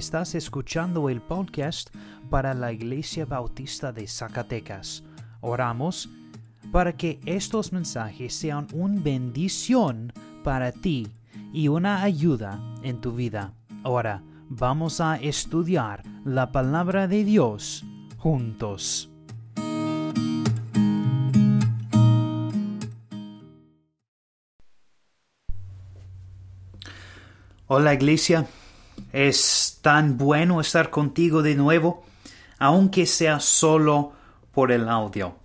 estás escuchando el podcast para la Iglesia Bautista de Zacatecas. Oramos para que estos mensajes sean una bendición para ti y una ayuda en tu vida. Ahora vamos a estudiar la palabra de Dios juntos. Hola iglesia, es tan bueno estar contigo de nuevo, aunque sea solo por el audio.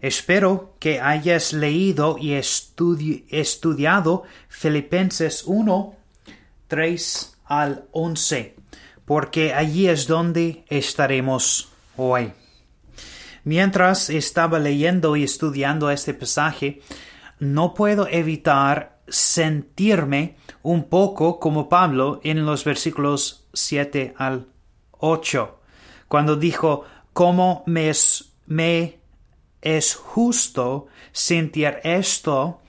Espero que hayas leído y estudiado Filipenses 1, 3 al 11, porque allí es donde estaremos hoy. Mientras estaba leyendo y estudiando este pasaje, no puedo evitar sentirme un poco como Pablo en los versículos 7 al 8, cuando dijo, ¿cómo me es, me es justo sentir esto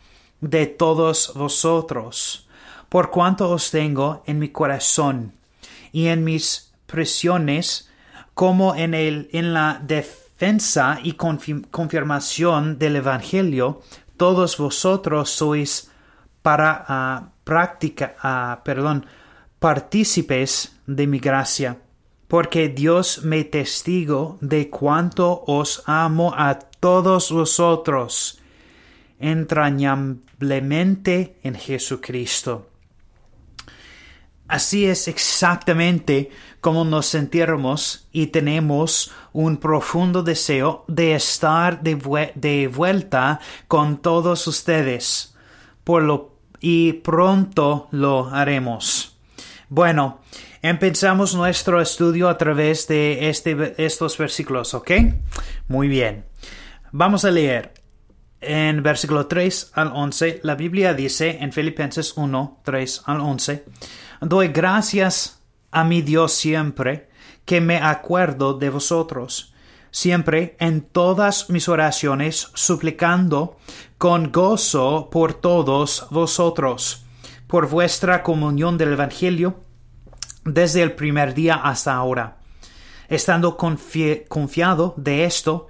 de todos vosotros, por cuanto os tengo en mi corazón y en mis presiones, como en, el, en la defensa y confirmación del Evangelio, todos vosotros sois para uh, práctica, uh, perdón, partícipes de mi gracia, porque Dios me testigo de cuánto os amo a todos vosotros entrañablemente en Jesucristo. Así es exactamente como nos sentimos y tenemos un profundo deseo de estar de, de vuelta con todos ustedes, por lo y pronto lo haremos. Bueno, empezamos nuestro estudio a través de este, estos versículos, ¿ok? Muy bien. Vamos a leer. En versículo 3 al 11, la Biblia dice en Filipenses 1, 3 al 11, Doy gracias a mi Dios siempre que me acuerdo de vosotros siempre en todas mis oraciones suplicando con gozo por todos vosotros, por vuestra comunión del Evangelio, desde el primer día hasta ahora, estando confiado de esto,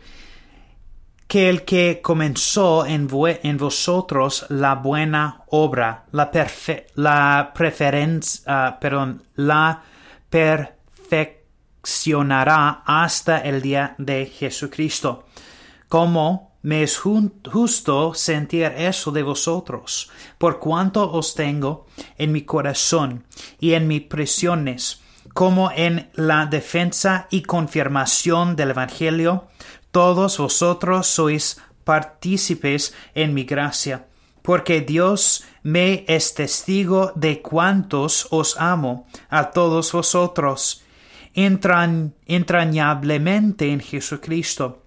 que el que comenzó en, vosotros la buena obra, la, preferencia, ah, perdón, la perfección, hasta el día de Jesucristo. Como me es justo sentir eso de vosotros, por cuanto os tengo en mi corazón y en mis prisiones, como en la defensa y confirmación del Evangelio, todos vosotros sois partícipes en mi gracia, porque Dios me es testigo de cuántos os amo a todos vosotros, entrañablemente en Jesucristo.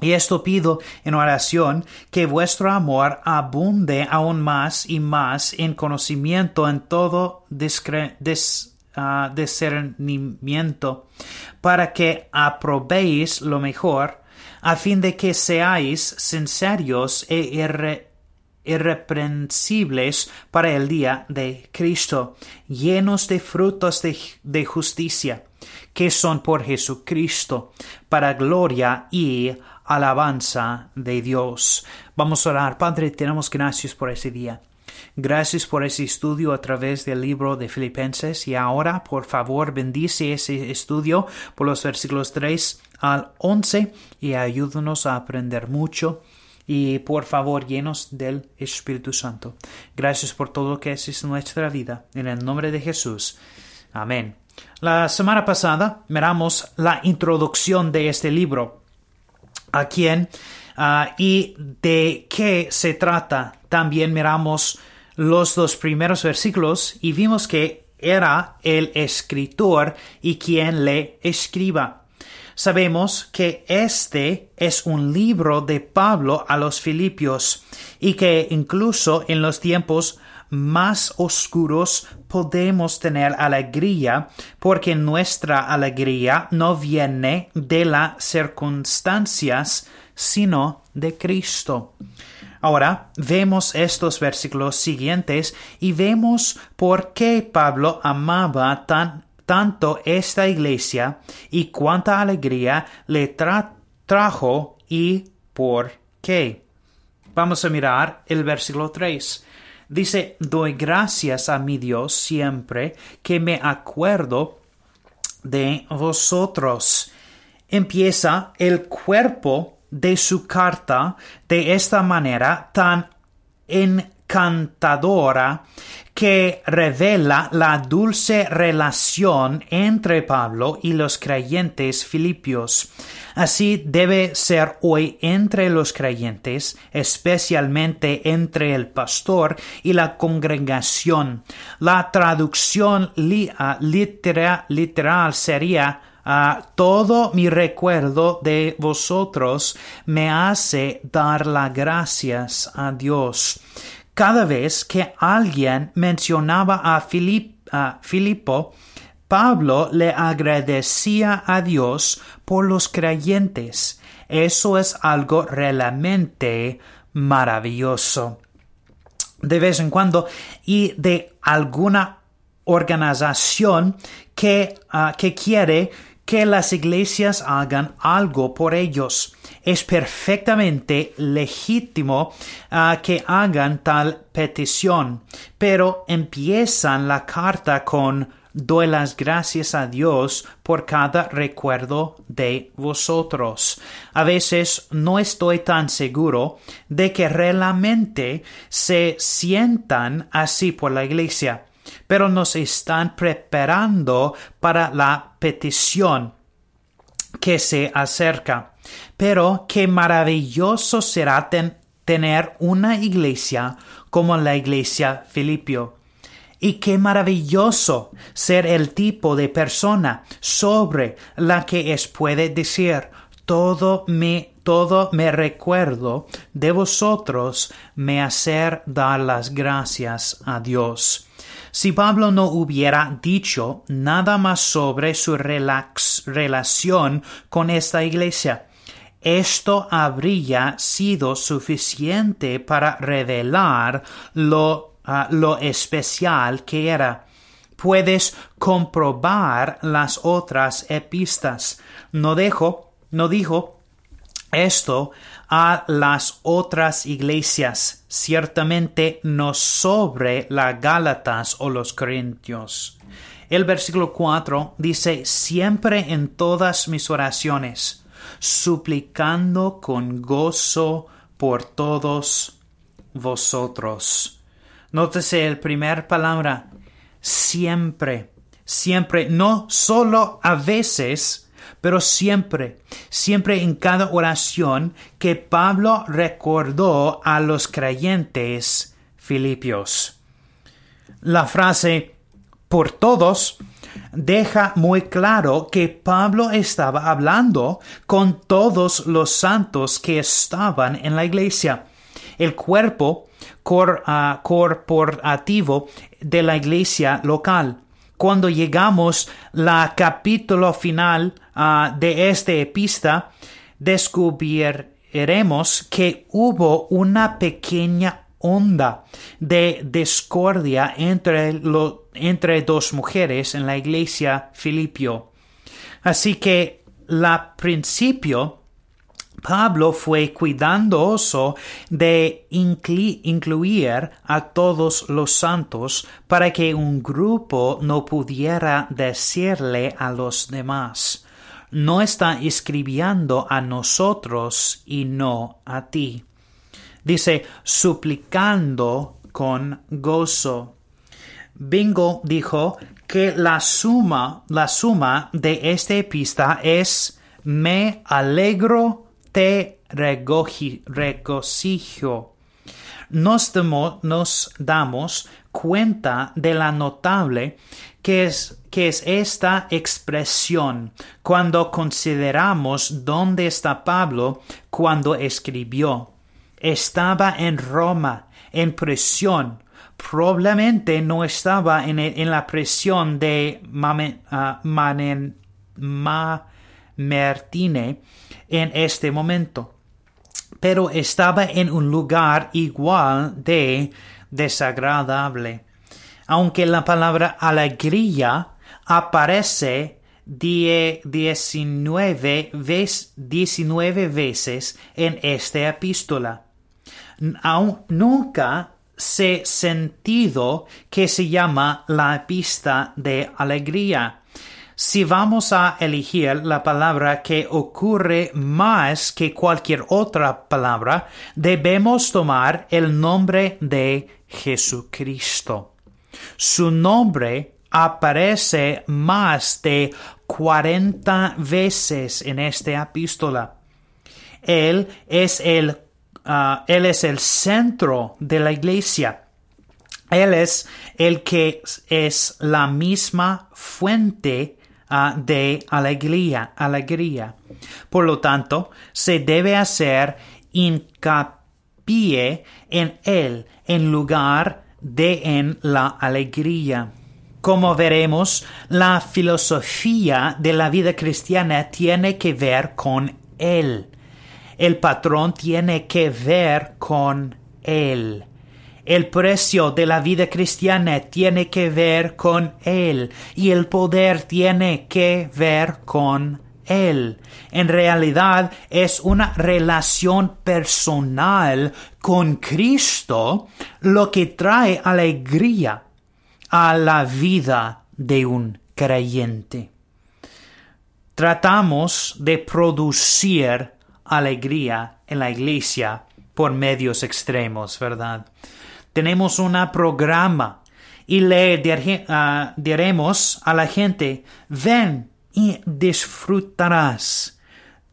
Y esto pido en oración que vuestro amor abunde aún más y más en conocimiento en todo ah, discernimiento, para que aprobéis lo mejor, a fin de que seáis sinceros e irreprensibles para el día de Cristo, llenos de frutos de justicia que son por Jesucristo, para gloria y alabanza de Dios. Vamos a orar. Padre, tenemos gracias por ese día. Gracias por ese estudio a través del libro de Filipenses y ahora, por favor, bendice ese estudio por los versículos 3 al 11 y ayúdanos a aprender mucho y por favor llenos del Espíritu Santo. Gracias por todo lo que en nuestra vida. En el nombre de Jesús. Amén. La semana pasada miramos la introducción de este libro, a quién ah, y de qué se trata. También miramos los dos primeros versículos y vimos que era el escritor y quien le escriba. Sabemos que este es un libro de Pablo a los Filipios y que incluso en los tiempos más oscuros podemos tener alegría porque nuestra alegría no viene de las circunstancias sino de Cristo. Ahora vemos estos versículos siguientes y vemos por qué Pablo amaba tan, tanto esta iglesia y cuánta alegría le trajo y por qué. Vamos a mirar el versículo 3. Dice, doy gracias a mi Dios siempre que me acuerdo de vosotros. Empieza el cuerpo de su carta de esta manera tan encantadora que revela la dulce relación entre Pablo y los creyentes filipios. Así debe ser hoy entre los creyentes, especialmente entre el pastor y la congregación. La traducción ah, literal sería ah, todo mi recuerdo de vosotros me hace dar las gracias a Dios. Cada vez que alguien mencionaba a, Filipo, Pablo le agradecía a Dios por los creyentes. Eso es algo realmente maravilloso. De vez en cuando, y de alguna organización que, ah, que quiere que las iglesias hagan algo por ellos. Es perfectamente legítimo ah, que hagan tal petición, pero empiezan la carta con doy las gracias a Dios por cada recuerdo de vosotros. A veces no estoy tan seguro de que realmente se sientan así por la iglesia pero nos están preparando para la petición que se acerca. Pero qué maravilloso será tener una iglesia como la iglesia Filipio. Y qué maravilloso ser el tipo de persona sobre la que es puede decir todo me todo me recuerdo de vosotros me hacer dar las gracias a Dios. Si Pablo no hubiera dicho nada más sobre su relación con esta iglesia, esto habría sido suficiente para revelar lo, ah, lo especial que era. Puedes comprobar las otras epistas. No dejo, no dijo esto a las otras iglesias, ciertamente no sobre las Gálatas o los Corintios. El versículo 4 dice, siempre en todas mis oraciones, suplicando con gozo por todos vosotros. Nótese el primer palabra, siempre, siempre, no solo a veces, pero siempre, siempre en cada oración que Pablo recordó a los creyentes filipios. La frase por todos deja muy claro que Pablo estaba hablando con todos los santos que estaban en la iglesia. El cuerpo ah, corporativo de la iglesia local cuando llegamos la capítulo final ah, de esta epista, descubriremos que hubo una pequeña onda de discordia entre, entre dos mujeres en la iglesia Filipio. Así que la principio Pablo fue cuidadoso de incluir a todos los santos para que un grupo no pudiera decirle a los demás, no está escribiendo a nosotros y no a ti. Dice, suplicando con gozo. Bingo dijo que la suma, la suma de esta epista es me alegro te regocijo. Nos, nos, damos cuenta de la notable que es, que es esta expresión cuando consideramos dónde está Pablo cuando escribió. Estaba en Roma, en prisión. Probablemente no estaba en, la prisión de ah, en este momento, pero estaba en un lugar igual de desagradable. Aunque la palabra alegría aparece 19, 19 veces en esta epístola. Nunca se sentido que se llama la pista de alegría. Si vamos a elegir la palabra que ocurre más que cualquier otra palabra, debemos tomar el nombre de Jesucristo. Su nombre aparece más de 40 veces en esta epístola. Él es el, uh, él es el centro de la iglesia. Él es el que es la misma fuente uh, de alegría, alegría. Por lo tanto, se debe hacer hincapié en él en lugar de en la alegría. Como veremos, la filosofía de la vida cristiana tiene que ver con Él. El patrón tiene que ver con Él. El precio de la vida cristiana tiene que ver con Él y el poder tiene que ver con Él. En realidad es una relación personal con Cristo lo que trae alegría a la vida de un creyente. Tratamos de producir alegría en la iglesia por medios extremos, ¿verdad? Tenemos un programa y le ah, diremos a la gente, ven y disfrutarás.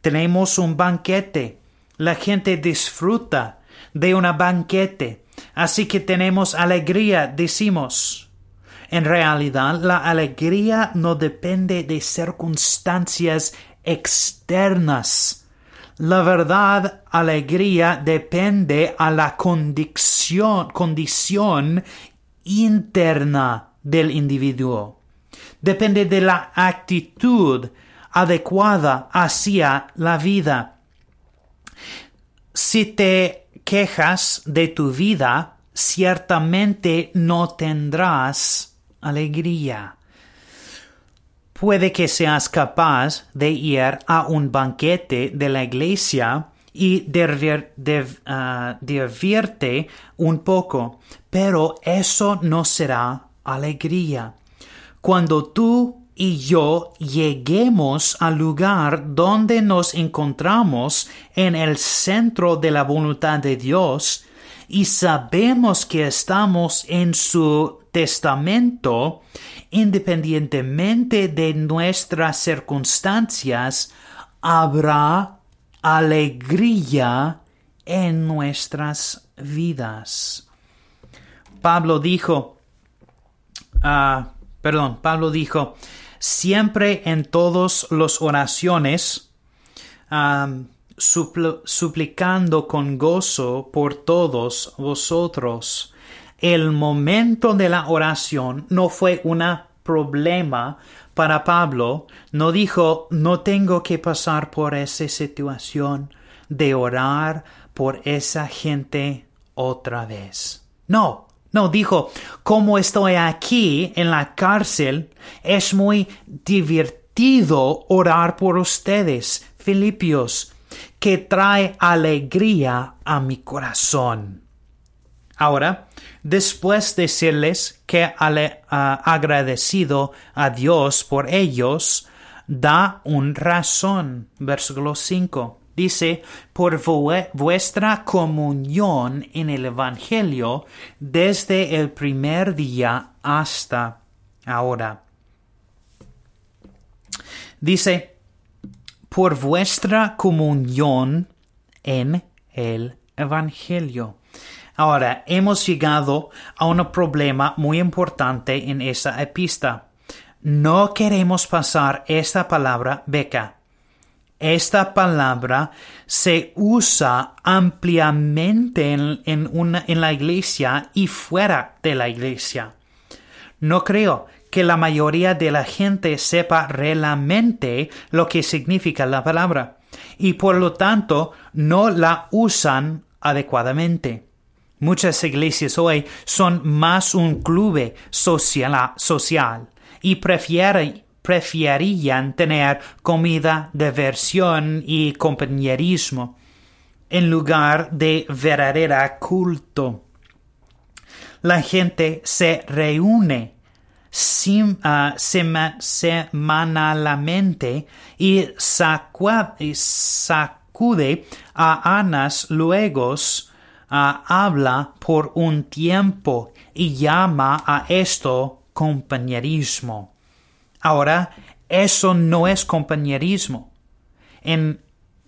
Tenemos un banquete. La gente disfruta de un banquete. Así que tenemos alegría, decimos. En realidad, la alegría no depende de circunstancias externas. La verdad, alegría depende a la condición, interna del individuo. Depende de la actitud adecuada hacia la vida. Si te quejas de tu vida, ciertamente no tendrás alegría. Puede que seas capaz de ir a un banquete de la iglesia y de, ah, divertirte un poco, pero eso no será alegría. Cuando tú y yo lleguemos al lugar donde nos encontramos en el centro de la voluntad de Dios y sabemos que estamos en su testamento, independientemente de nuestras circunstancias, habrá alegría en nuestras vidas. Pablo dijo, ah, perdón, Pablo dijo, siempre en todas las oraciones, suplicando con gozo por todos vosotros, el momento de la oración no fue un problema para Pablo. No dijo, no tengo que pasar por esa situación de orar por esa gente otra vez. No, no, dijo, como estoy aquí en la cárcel, es muy divertido orar por ustedes, Filipios, que trae alegría a mi corazón. Ahora, después de decirles que ha agradecido a Dios por ellos, da un razón. Versículo 5. Dice, por vuestra comunión en el Evangelio desde el primer día hasta ahora. Dice, por vuestra comunión en el Evangelio. Ahora, hemos llegado a un problema muy importante en esa epista. No queremos pasar esta palabra beca. Esta palabra se usa ampliamente en, en la iglesia y fuera de la iglesia. No creo que la mayoría de la gente sepa realmente lo que significa la palabra y por lo tanto no la usan adecuadamente. Muchas iglesias hoy son más un club social, y preferían tener comida, diversión y compañerismo en lugar de verdadera culto. La gente se reúne uh, semanalmente y sacude a Anas luego uh, habla por un tiempo y llama a esto compañerismo. Ahora, eso no es compañerismo en,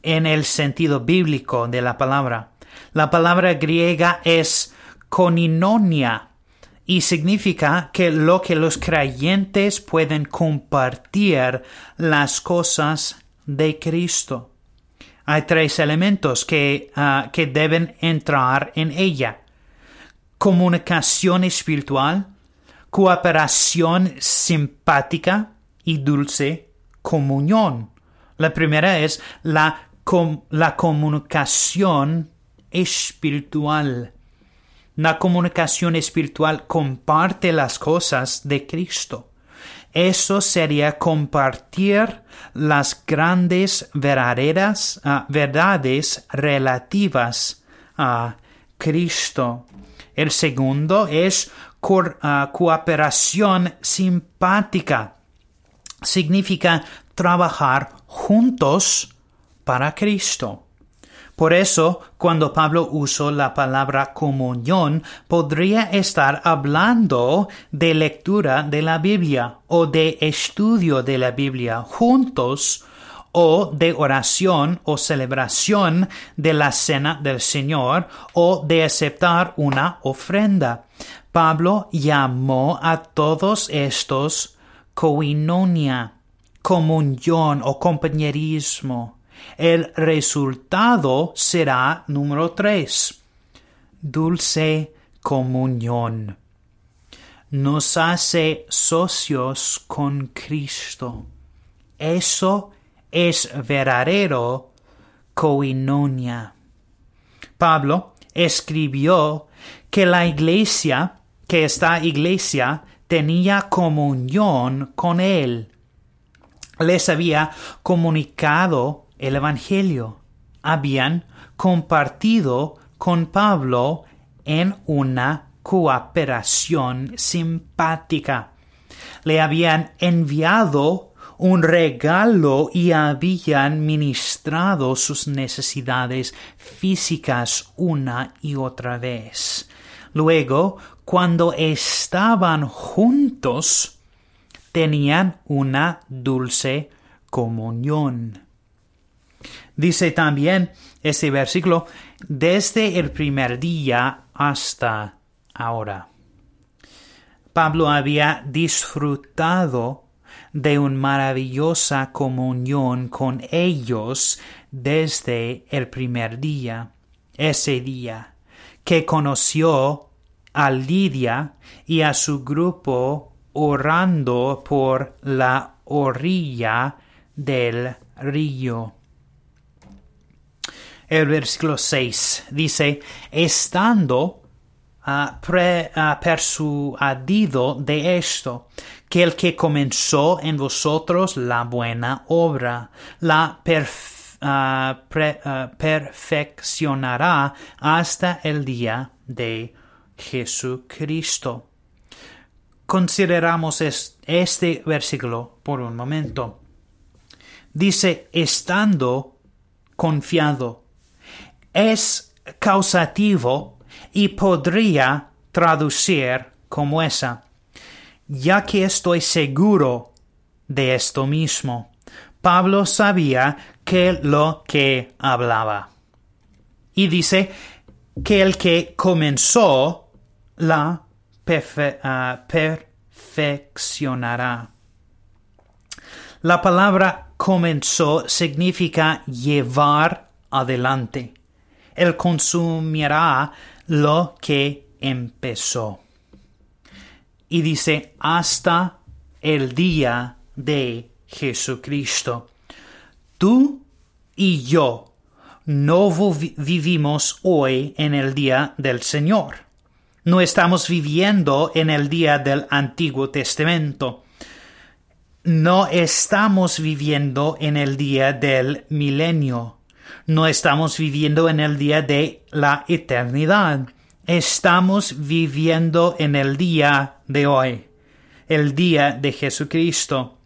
en el sentido bíblico de la palabra. La palabra griega es coninonia y significa que lo que los creyentes pueden compartir las cosas de Cristo. Hay tres elementos que, ah, que deben entrar en ella. Comunicación espiritual, cooperación simpática y dulce comunión. La primera es la, la comunicación espiritual. La comunicación espiritual comparte las cosas de Cristo. Eso sería compartir las grandes verdaderas ah, verdades relativas a Cristo. El segundo es ah, cooperación simpática. Significa trabajar juntos para Cristo. Por eso, cuando Pablo usó la palabra comunión, podría estar hablando de lectura de la Biblia o de estudio de la Biblia juntos o de oración o celebración de la cena del Señor o de aceptar una ofrenda. Pablo llamó a todos estos coinonia, comunión o compañerismo. El resultado será número tres. Dulce comunión. Nos hace socios con Cristo. Eso es verdadero coinonia. Pablo escribió que la iglesia, que esta iglesia tenía comunión con él. Les había comunicado el Evangelio. Habían compartido con Pablo en una cooperación simpática. Le habían enviado un regalo y habían ministrado sus necesidades físicas una y otra vez. Luego, cuando estaban juntos, tenían una dulce comunión. Dice también este versículo, desde el primer día hasta ahora. Pablo había disfrutado de una maravillosa comunión con ellos desde el primer día, ese día, que conoció a Lidia y a su grupo orando por la orilla del río. El versículo 6 dice, estando uh, persuadido de esto, que el que comenzó en vosotros la buena obra, la ah, ah, perfeccionará hasta el día de Jesucristo. Consideramos este versículo por un momento. Dice, estando confiado es causativo y podría traducir como esa, ya que estoy seguro de esto mismo. Pablo sabía que lo que hablaba. Y dice que el que comenzó la ah, perfeccionará. La palabra comenzó significa llevar adelante. Él consumirá lo que empezó. Y dice, hasta el día de Jesucristo. Tú y yo no vivimos hoy en el día del Señor. No estamos viviendo en el día del Antiguo Testamento. no estamos viviendo en el día del milenio. No estamos viviendo en el día de la eternidad. Estamos viviendo en el día de hoy, el día de Jesucristo.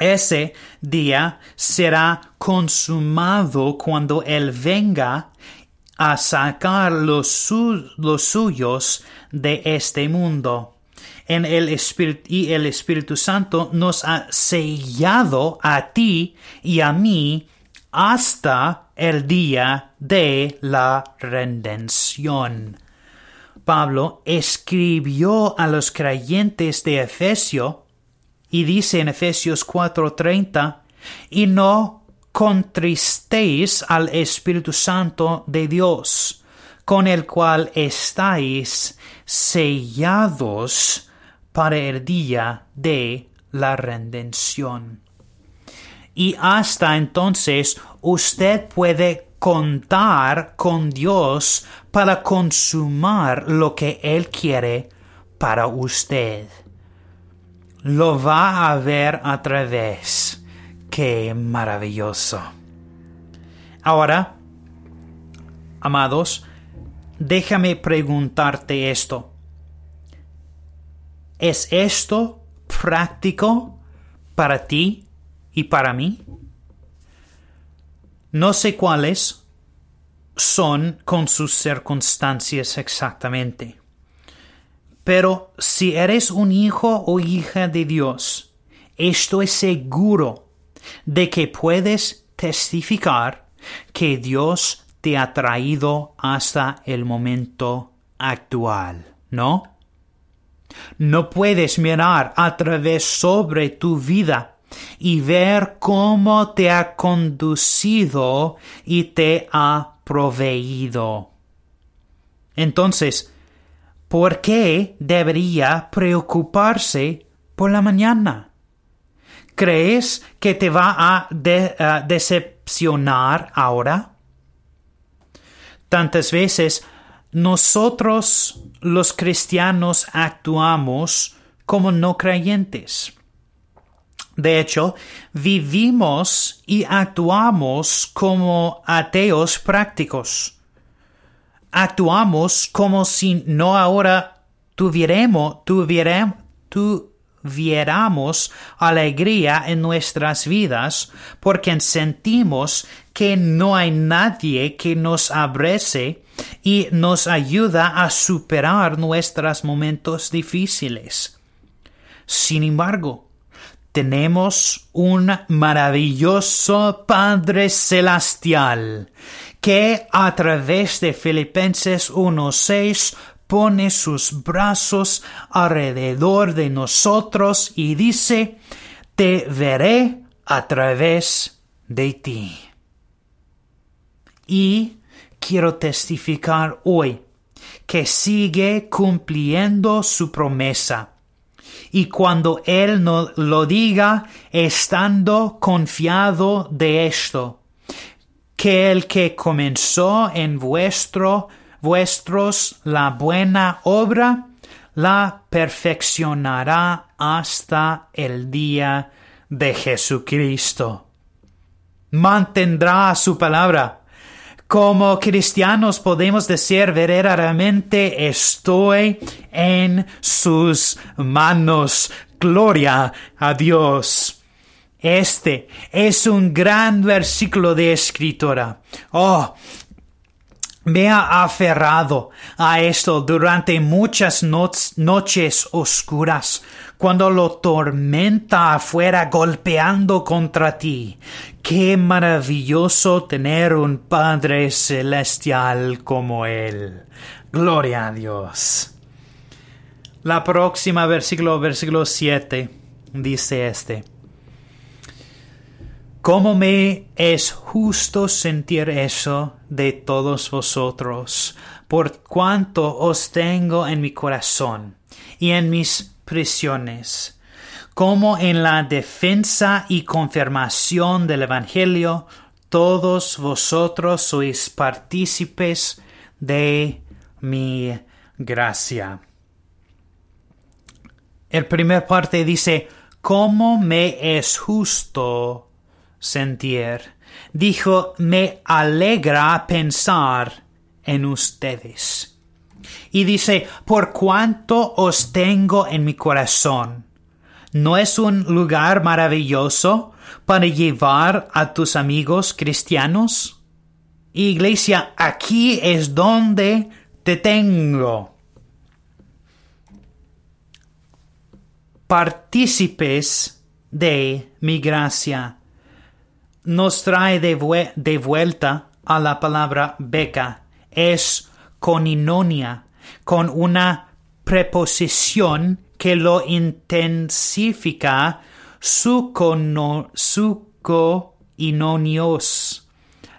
Ese día será consumado cuando Él venga a sacar los, los suyos de este mundo. En el Espíritu, y el Espíritu Santo nos ha sellado a ti y a mí hasta el día de la redención. Pablo escribió a los creyentes de Efesio y dice en Efesios 4:30, y no contristéis al Espíritu Santo de Dios, con el cual estáis sellados para el día de la redención. Y hasta entonces usted puede contar con Dios para consumar lo que Él quiere para usted. Lo va a ver a través. Qué maravilloso. Ahora, amados, déjame preguntarte esto. ¿Es esto práctico para ti y para mí? No sé cuáles son con sus circunstancias exactamente. Pero si eres un hijo o hija de Dios, estoy seguro de que puedes testificar que Dios te ha traído hasta el momento actual, ¿no? No puedes mirar a través sobre tu vida y ver cómo te ha conducido y te ha proveído. Entonces, ¿por qué debería preocuparse por la mañana? ¿Crees que te va a, decepcionar ahora? Tantas veces nosotros los cristianos actuamos como no creyentes. De hecho, vivimos y actuamos como ateos prácticos. Actuamos como si no ahora tuviéramos, tuviéramos alegría en nuestras vidas porque sentimos que no hay nadie que nos abrace y nos ayuda a superar nuestros momentos difíciles. Sin embargo, tenemos un maravilloso Padre Celestial que a través de Filipenses 1.6 pone sus brazos alrededor de nosotros y dice, te veré a través de ti. Y quiero testificar hoy que sigue cumpliendo su promesa y cuando Él no lo diga, estando confiado de esto, que el que comenzó en vuestro, vuestros la buena obra, la perfeccionará hasta el día de Jesucristo. Mantendrá su palabra como cristianos podemos decir verdaderamente estoy en sus manos. Gloria a Dios. Este es un gran versículo de escritora. Oh, me ha aferrado a esto durante muchas noches oscuras, cuando lo tormenta afuera golpeando contra ti. Qué maravilloso tener un Padre celestial como Él. Gloria a Dios. La próxima versículo, versículo 7, dice este. ¿Cómo me es justo sentir eso de todos vosotros, por cuanto os tengo en mi corazón y en mis prisiones, como en la defensa y confirmación del Evangelio, todos vosotros sois partícipes de mi gracia. El primer parte dice, cómo me es justo sentir. Dijo, me alegra pensar en ustedes. Y dice, por cuanto os tengo en mi corazón. ¿No es un lugar maravilloso para llevar a tus amigos cristianos? Iglesia, aquí es donde te tengo. Partícipes de mi gracia. Nos trae de, vuelta a la palabra beca. Es coninonia, con una preposición que lo intensifica su coinonios,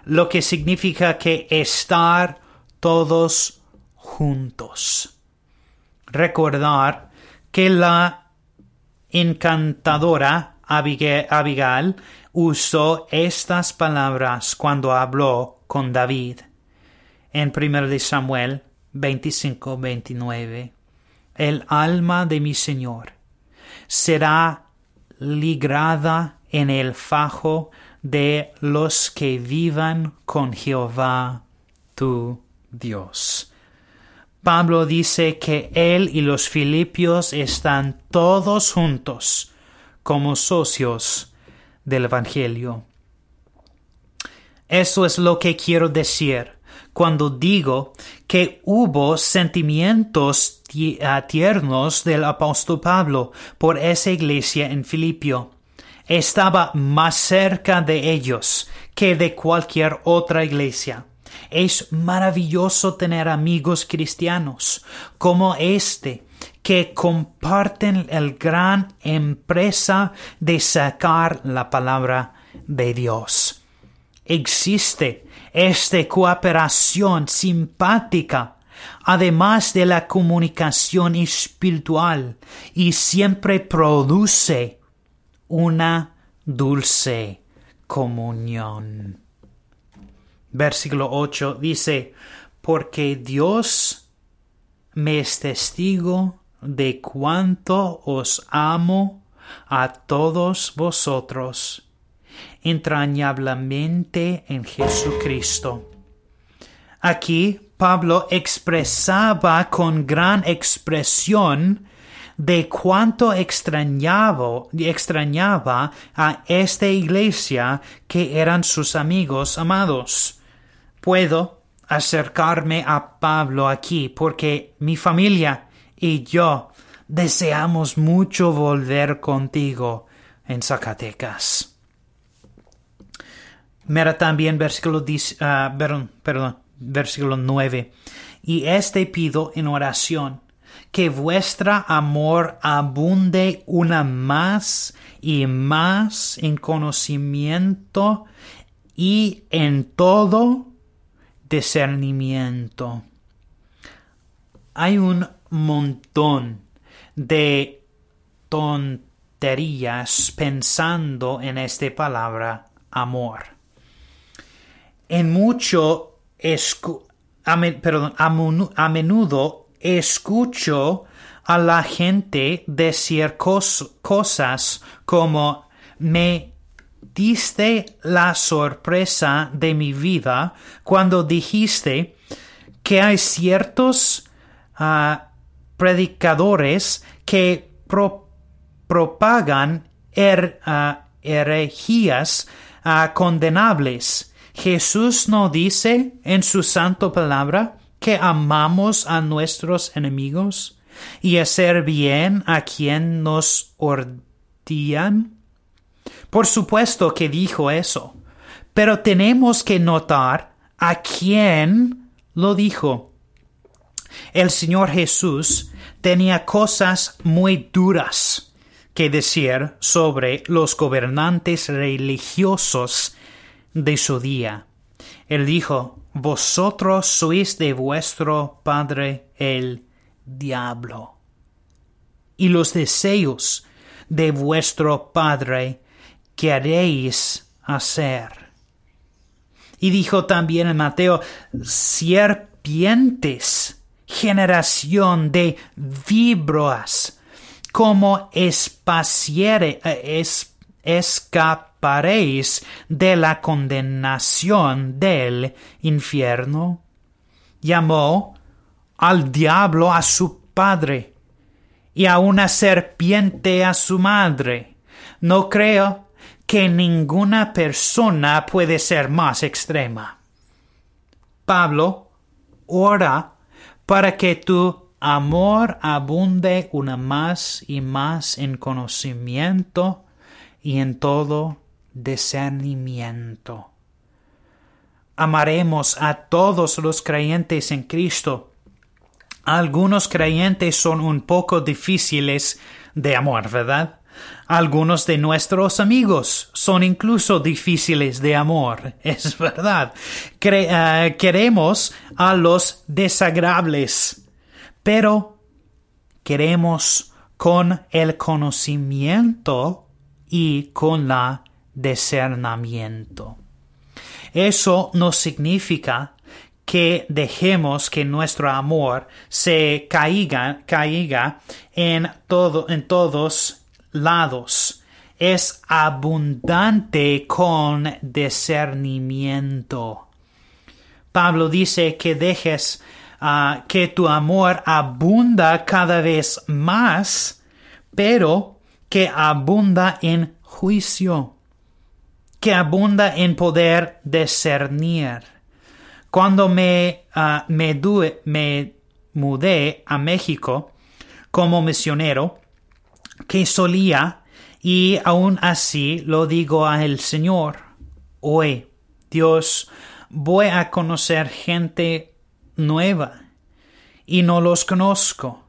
lo que significa que estar todos juntos. Recordar que la encantadora Abigail usó estas palabras cuando habló con David. En 1 Samuel 25-29 el alma de mi Señor será ligrada en el fajo de los que vivan con Jehová tu Dios. Pablo dice que él y los filipios están todos juntos como socios del Evangelio. Eso es lo que quiero decir cuando digo que hubo sentimientos ah, tiernos del apóstol Pablo por esa iglesia en Filipio. Estaba más cerca de ellos que de cualquier otra iglesia. Es maravilloso tener amigos cristianos como este que comparten el gran empresa de sacar la palabra de Dios. Existe esta cooperación simpática, además de la comunicación espiritual, y siempre produce una dulce comunión. Versículo 8 dice, porque Dios me es testigo de cuánto os amo a todos vosotros entrañablemente en Jesucristo. Aquí Pablo expresaba con gran expresión de cuánto extrañaba, extrañaba a esta iglesia que eran sus amigos amados. Puedo acercarme a Pablo aquí porque mi familia y yo deseamos mucho volver contigo en Zacatecas. Mira también versículo, ah, perdón, versículo 9. Y este pido en oración, que vuestra amor abunde una más y más en conocimiento y en todo discernimiento. Hay un montón de tonterías pensando en esta palabra amor. En mucho a, perdón, a, menudo escucho a la gente decir cosas como me diste la sorpresa de mi vida cuando dijiste que hay ciertos ah, predicadores que propagan er, ah, herejías ah, condenables Jesús no dice en su santo palabra que amamos a nuestros enemigos y hacer bien a quien nos ordían. Por supuesto que dijo eso, pero tenemos que notar a quién lo dijo. El Señor Jesús tenía cosas muy duras que decir sobre los gobernantes religiosos de su día. Él dijo, Vosotros sois de vuestro padre el diablo, y los deseos de vuestro padre queréis hacer. Y dijo también en Mateo, serpientes, generación de víboras, cómo espaciere, eh, es, escaparéis de la condenación del infierno. Llamó al diablo a su padre y a una serpiente a su madre. No creo que ninguna persona puede ser más extrema. Pablo ora para que tu amor abunde una más y más en conocimiento y en todo discernimiento. Amaremos a todos los creyentes en Cristo. Algunos creyentes son un poco difíciles de amor, ¿verdad? Algunos de nuestros amigos son incluso difíciles de amor, es verdad. Eh, queremos a los desagradables, pero queremos con el conocimiento y con la discernimiento. Eso no significa que dejemos que nuestro amor se caiga, caiga en todo, en todos lados. Es abundante con discernimiento. Pablo dice que dejes ah, que tu amor abunda cada vez más, pero que abunda en juicio, que abunda en poder discernir. Cuando me, ah, me, me mudé a México como misionero, que solía, y aún así lo digo al Señor. Hoy, Dios, voy a conocer gente nueva, y no los conozco.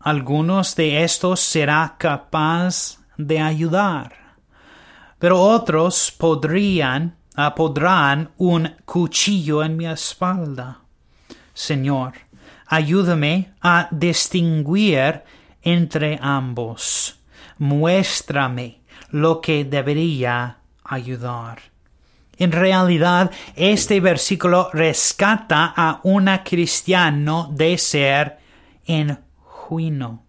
Algunos de estos será capaz de ayudar, pero otros podrían, ah, podrán un cuchillo en mi espalda. Señor, ayúdame a distinguir entre ambos. Muéstrame lo que debería ayudar. En realidad, este versículo rescata a un cristiano de ser enjuino.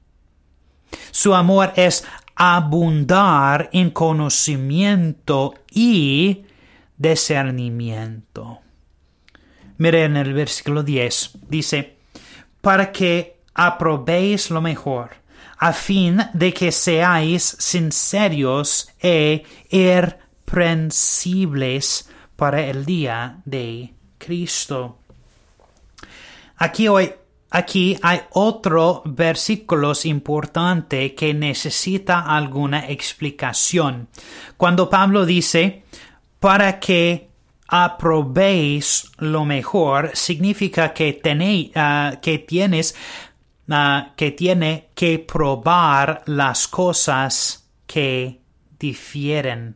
Su amor es abundar en conocimiento y discernimiento. Miren el versículo 10. Dice, para que aprobéis lo mejor a fin de que seáis sinceros e irreprensibles para el día de Cristo. Aquí hoy Aquí hay otro versículo importante que necesita alguna explicación. Cuando Pablo dice, para que aprobéis lo mejor, significa que, tenéis, ah, que tienes que tiene que probar las cosas que difieren.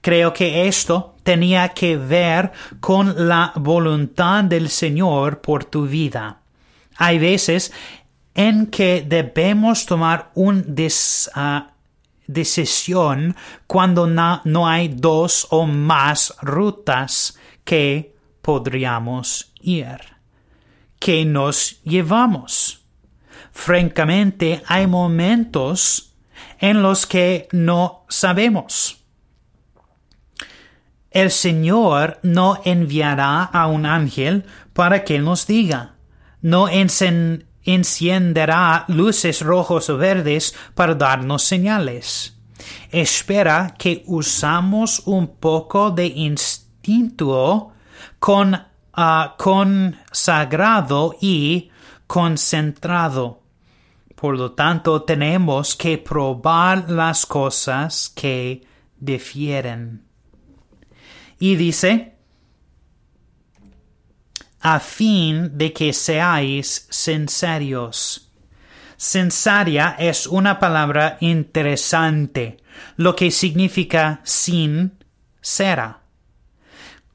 Creo que esto tenía que ver con la voluntad del Señor por tu vida. Hay veces en que debemos tomar una ah, decisión cuando no hay dos o más rutas que podríamos ir. que nos llevamos? Francamente, hay momentos en los que no sabemos. El Señor no enviará a un ángel para que nos diga. No encenderá luces rojos o verdes para darnos señales. Espera que usamos un poco de instinto con, uh, consagrado y concentrado. Por lo tanto, tenemos que probar las cosas que difieren. Y dice, a fin de que seáis sinceros. Sinceria es una palabra interesante, lo que significa sin cera.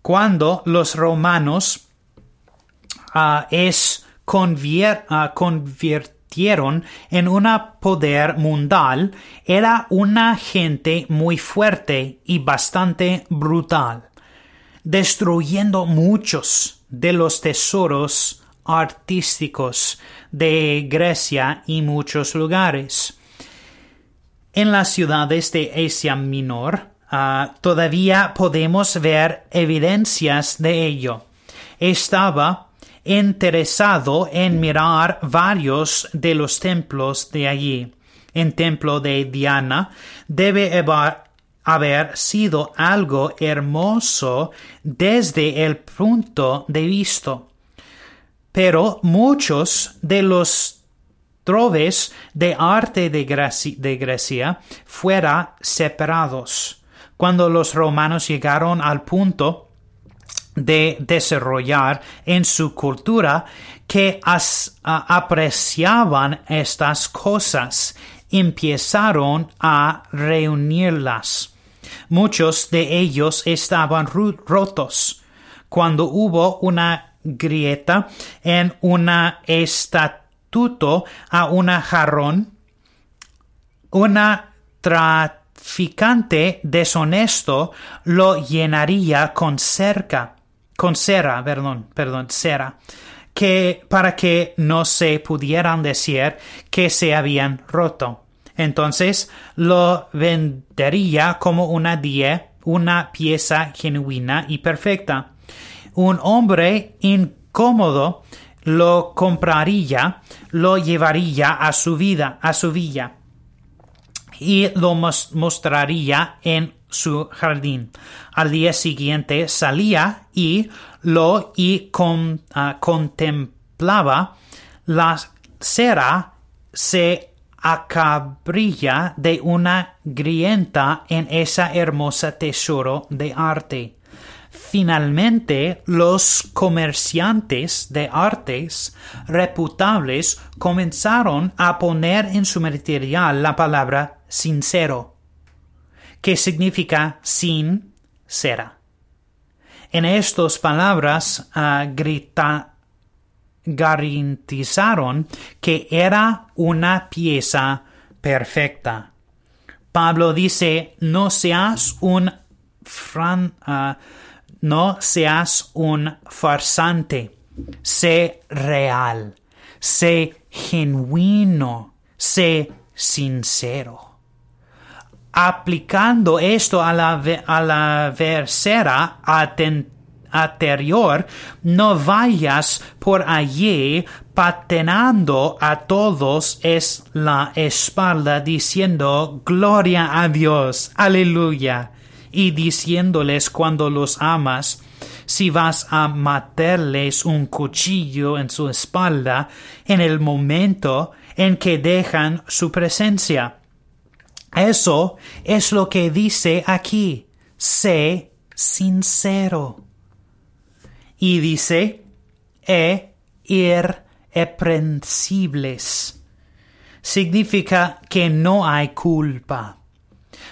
Cuando los romanos uh, es convier, uh, en un poder mundial era una gente muy fuerte y bastante brutal, destruyendo muchos de los tesoros artísticos de Grecia y muchos lugares. En las ciudades de Asia Menor uh, todavía podemos ver evidencias de ello. Estaba interesado en mirar varios de los templos de allí. El templo de Diana debe haber sido algo hermoso desde el punto de vista. Pero muchos de los troves de arte de Grecia, fuera separados. Cuando los romanos llegaron al punto de desarrollar en su cultura que apreciaban estas cosas, empezaron a reunirlas. Muchos de ellos estaban rotos. Cuando hubo una grieta en una estatuto a una jarrón, una traficante deshonesto lo llenaría con cerca, con cera, perdón, perdón, cera, que para que no se pudieran decir que se habían roto. Entonces lo vendería como una die, una pieza genuina y perfecta. Un hombre incómodo lo compraría, lo llevaría a su vida, a su villa, y lo mostraría en su jardín. Al día siguiente salía y lo y ah, contemplaba la cera se acabrilla de una grieta en esa hermosa tesoro de arte. Finalmente, los comerciantes de artes reputables comenzaron a poner en su material la palabra sincero, que significa sin cera. En estas palabras uh, garantizaron que era una pieza perfecta. Pablo dice, no seas un ah, no seas un farsante, sé real, sé genuino, sé sincero. Aplicando esto a la, a la versera anterior, no vayas por allí patenando a todos es la espalda diciendo gloria a Dios, aleluya, y diciéndoles cuando los amas, si vas a matarles un cuchillo en su espalda en el momento en que dejan su presencia. Eso es lo que dice aquí. Sé sincero y dice e irreprensibles. Significa que no hay culpa,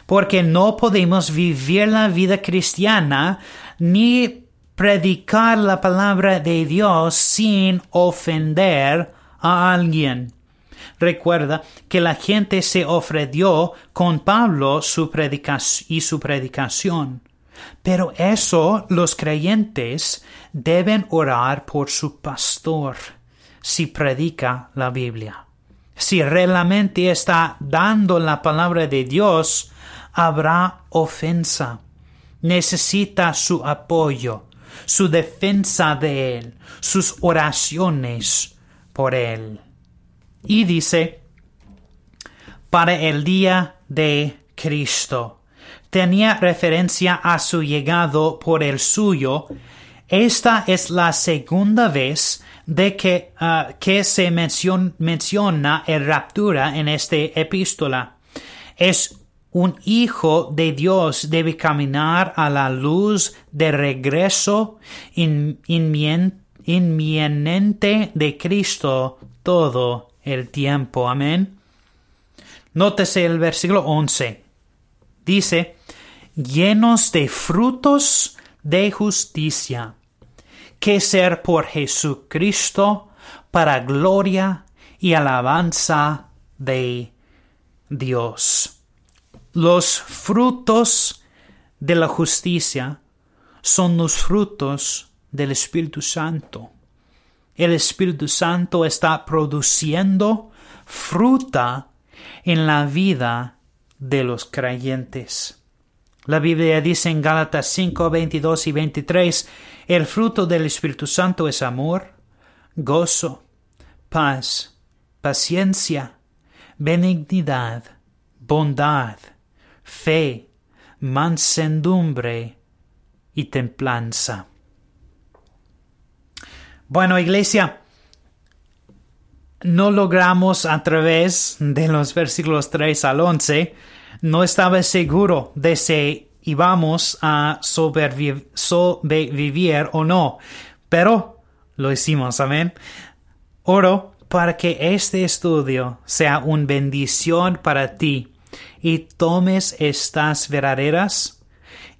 porque no podemos vivir la vida cristiana ni predicar la palabra de Dios sin ofender a alguien. Recuerda que la gente se ofreció con Pablo su y su predicación. Pero eso los creyentes deben orar por su pastor si predica la Biblia. Si realmente está dando la palabra de Dios, habrá ofensa. Necesita su apoyo, su defensa de él, sus oraciones por él. Y dice, para el día de Cristo tenía referencia a su llegado por el suyo, esta es la segunda vez de que, ah, que se menciona el raptura en esta epístola. Es un hijo de Dios debe caminar a la luz de regreso inminente de Cristo todo el tiempo. Amén. Nótese el versículo 11. Dice, llenos de frutos de justicia, que ser por Jesucristo para gloria y alabanza de Dios. Los frutos de la justicia son los frutos del Espíritu Santo. El Espíritu Santo está produciendo fruta en la vida de los creyentes. La Biblia dice en Gálatas 5, 22 y 23, el fruto del Espíritu Santo es amor, gozo, paz, paciencia, benignidad, bondad, fe, mansedumbre y templanza. Bueno, iglesia, no logramos a través de los versículos 3 al 11, no estaba seguro de si íbamos a sobrevivir o no, pero lo hicimos, amén. Oro para que este estudio sea una bendición para ti y tomes estas verdaderas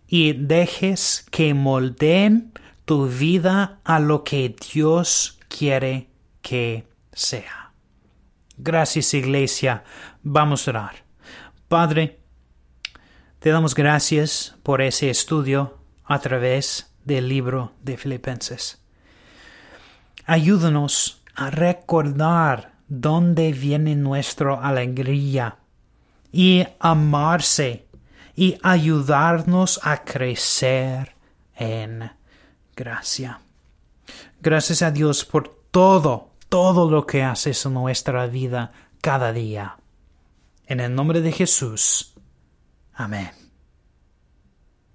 y dejes que moldeen tu vida a lo que Dios quiere que sea. Gracias Iglesia. Vamos a orar. Padre, te damos gracias por ese estudio a través del libro de Filipenses. Ayúdanos a recordar dónde viene nuestra alegría y amarse y ayudarnos a crecer en gracia. Gracias a Dios por todo, todo lo que haces en nuestra vida cada día. En el nombre de Jesús. Amén.